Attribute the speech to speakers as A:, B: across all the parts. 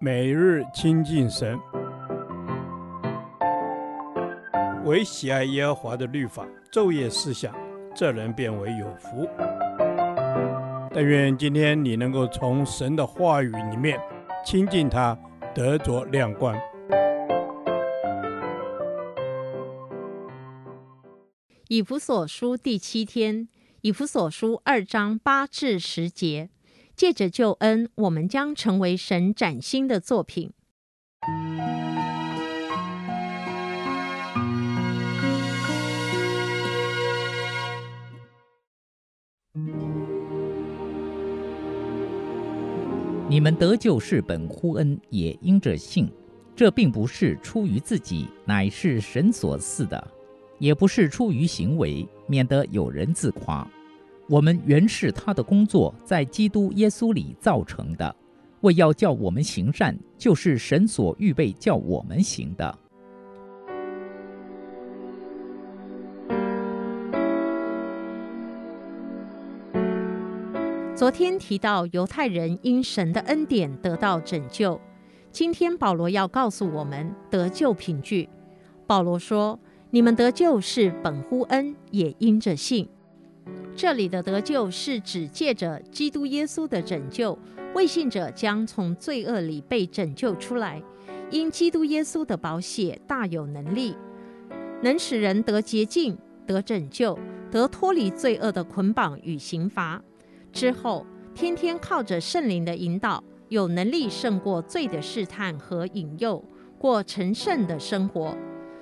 A: 每日亲近神，唯喜爱耶和华的律法，昼夜思想，这人便为有福。但愿今天你能够从神的话语里面亲近他，得着亮光。
B: 以弗所书第七天，以弗所书二章八至十节。借着救恩，我们将成为神崭新的作品。
C: 你们得救是本乎恩，也因着信。这并不是出于自己，乃是神所赐的；也不是出于行为，免得有人自夸。我们原是他的工作，在基督耶稣里造成的，为要叫我们行善，就是神所预备叫我们行的。
B: 昨天提到犹太人因神的恩典得到拯救，今天保罗要告诉我们得救凭据。保罗说：“你们得救是本乎恩，也因着信。”这里的得救是指借着基督耶稣的拯救，为信者将从罪恶里被拯救出来。因基督耶稣的宝血大有能力，能使人得洁净、得拯救、得脱离罪恶的捆绑与刑罚。之后，天天靠着圣灵的引导，有能力胜过罪的试探和引诱，过成圣的生活。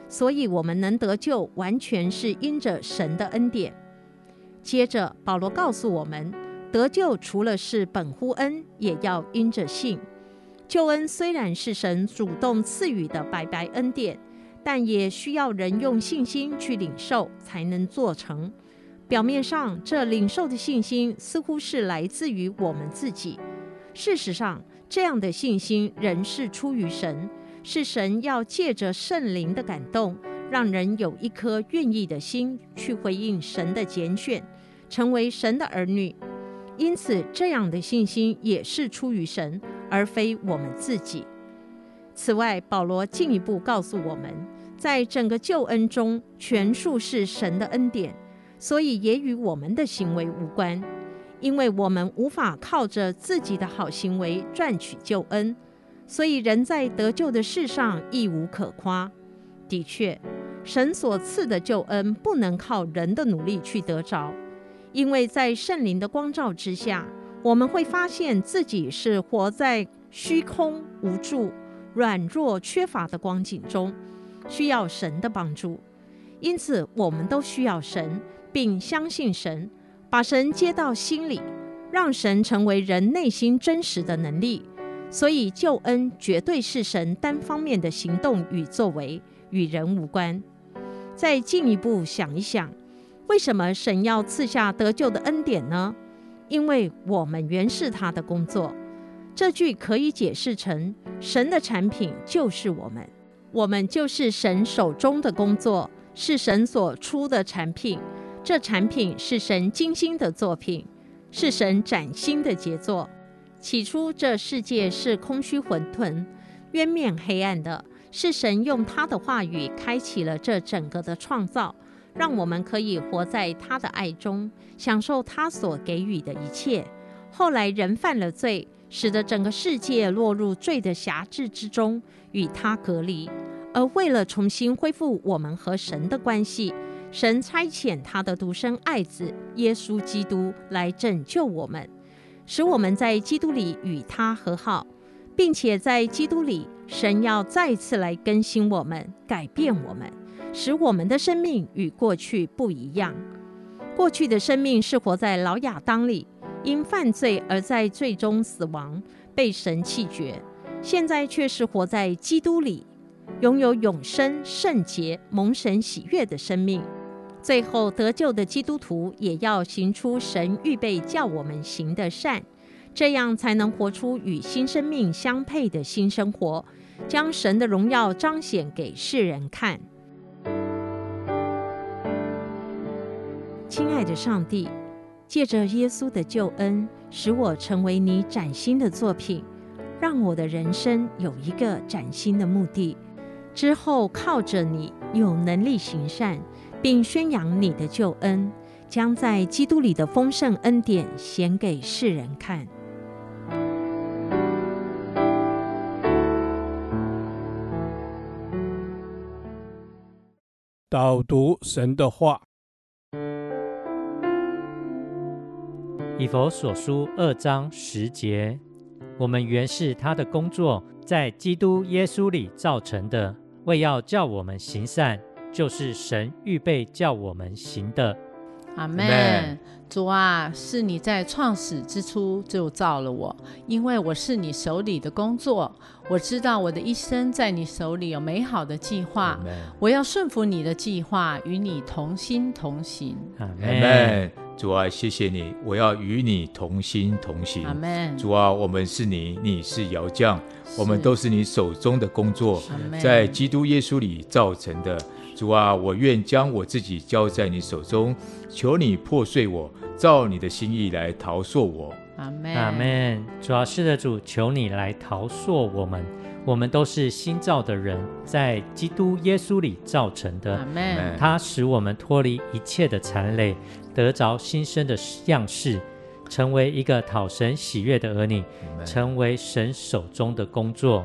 B: 所以，我们能得救，完全是因着神的恩典。接着，保罗告诉我们，得救除了是本乎恩，也要因着信。救恩虽然是神主动赐予的白白恩典，但也需要人用信心去领受，才能做成。表面上，这领受的信心似乎是来自于我们自己。事实上，这样的信心仍是出于神，是神要借着圣灵的感动。让人有一颗愿意的心去回应神的拣选，成为神的儿女。因此，这样的信心也是出于神，而非我们自己。此外，保罗进一步告诉我们，在整个救恩中，全数是神的恩典，所以也与我们的行为无关，因为我们无法靠着自己的好行为赚取救恩，所以人在得救的事上亦无可夸。的确。神所赐的救恩不能靠人的努力去得着，因为在圣灵的光照之下，我们会发现自己是活在虚空、无助、软弱、缺乏的光景中，需要神的帮助。因此，我们都需要神，并相信神，把神接到心里，让神成为人内心真实的能力。所以，救恩绝对是神单方面的行动与作为，与人无关。再进一步想一想，为什么神要赐下得救的恩典呢？因为我们原是他的工作。这句可以解释成：神的产品就是我们，我们就是神手中的工作，是神所出的产品。这产品是神精心的作品，是神崭新的杰作。起初这世界是空虚混沌、渊面黑暗的。是神用他的话语开启了这整个的创造，让我们可以活在他的爱中，享受他所给予的一切。后来人犯了罪，使得整个世界落入罪的辖制之中，与他隔离。而为了重新恢复我们和神的关系，神差遣他的独生爱子耶稣基督来拯救我们，使我们在基督里与他和好。并且在基督里，神要再次来更新我们，改变我们，使我们的生命与过去不一样。过去的生命是活在老亚当里，因犯罪而在罪中死亡，被神弃绝；现在却是活在基督里，拥有永生、圣洁、蒙神喜悦的生命。最后得救的基督徒也要行出神预备叫我们行的善。这样才能活出与新生命相配的新生活，将神的荣耀彰显给世人看。亲爱的上帝，借着耶稣的救恩，使我成为你崭新的作品，让我的人生有一个崭新的目的。之后靠着你有能力行善，并宣扬你的救恩，将在基督里的丰盛恩典显给世人看。
A: 导读神的话，
D: 以佛所书二章十节，我们原是他的工作，在基督耶稣里造成的。为要叫我们行善，就是神预备叫我们行的。
E: 阿门。主啊，是你在创始之初就造了我，因为我是你手里的工作。我知道我的一生在你手里有美好的计划。我要顺服你的计划，与你同心同行。
F: 阿门。主啊，谢谢你，我要与你同心同行。
E: 阿门。
F: 主啊，我们是你，你是窑匠，我们都是你手中的工作，在基督耶稣里造成的。主啊，我愿将我自己交在你手中，求你破碎我，照你的心意来陶塑我。
E: 阿门。
D: 阿门。主啊，是的，主，求你来陶塑我们。我们都是新造的人，在基督耶稣里造成的。
E: 阿门。
D: 他使我们脱离一切的残累，得着新生的样式。成为一个讨神喜悦的儿女成为神手中的工作。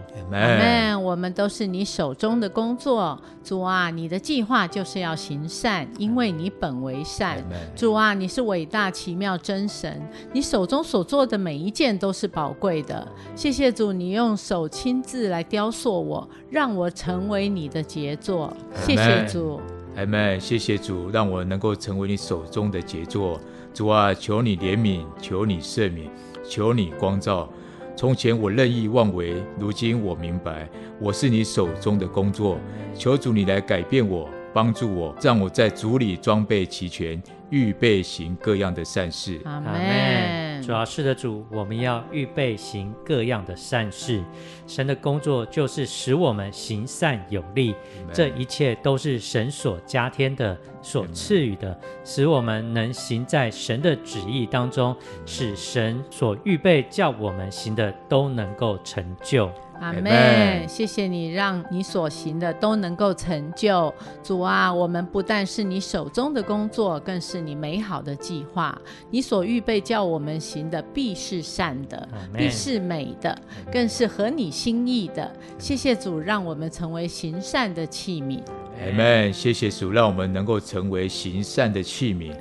E: 我们都是你手中的工作。主啊，你的计划就是要行善，因为你本为善。Amen. 主啊，你是伟大奇妙真神，你手中所做的每一件都是宝贵的。谢谢主，你用手亲自来雕塑我，让我成为你的杰作。Amen. 谢谢主。
F: 阿门。谢谢主，让我能够成为你手中的杰作。主啊，求你怜悯，求你赦免，求你光照。从前我任意妄为，如今我明白，我是你手中的工作。求主你来改变我，帮助我，让我在主里装备齐全，预备行各样的善事。
E: 阿门。
D: 主要是的主，我们要预备行各样的善事。神的工作就是使我们行善有力，这一切都是神所加添的、所赐予的，使我们能行在神的旨意当中，使神所预备叫我们行的都能够成就。
E: 阿门，谢谢你，让你所行的都能够成就。主啊，我们不但是你手中的工作，更是你美好的计划。你所预备叫我们行的，必是善的，必是美的，更是合你心意的。谢谢主，让我们成为行善的器皿。
F: 阿门，谢谢主，让我们能够成为行善的器皿。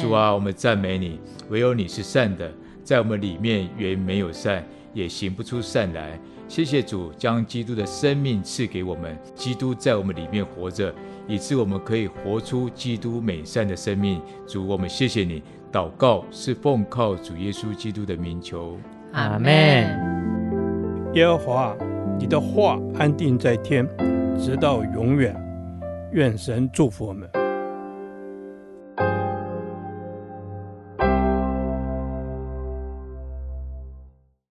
F: 主啊，我们赞美你，唯有你是善的，在我们里面原没有善，也行不出善来。谢谢主将基督的生命赐给我们，基督在我们里面活着，以致我们可以活出基督美善的生命。主，我们谢谢你。祷告是奉靠主耶稣基督的名求，
E: 阿门。
A: 耶和华，你的话安定在天，直到永远。愿神祝福我们。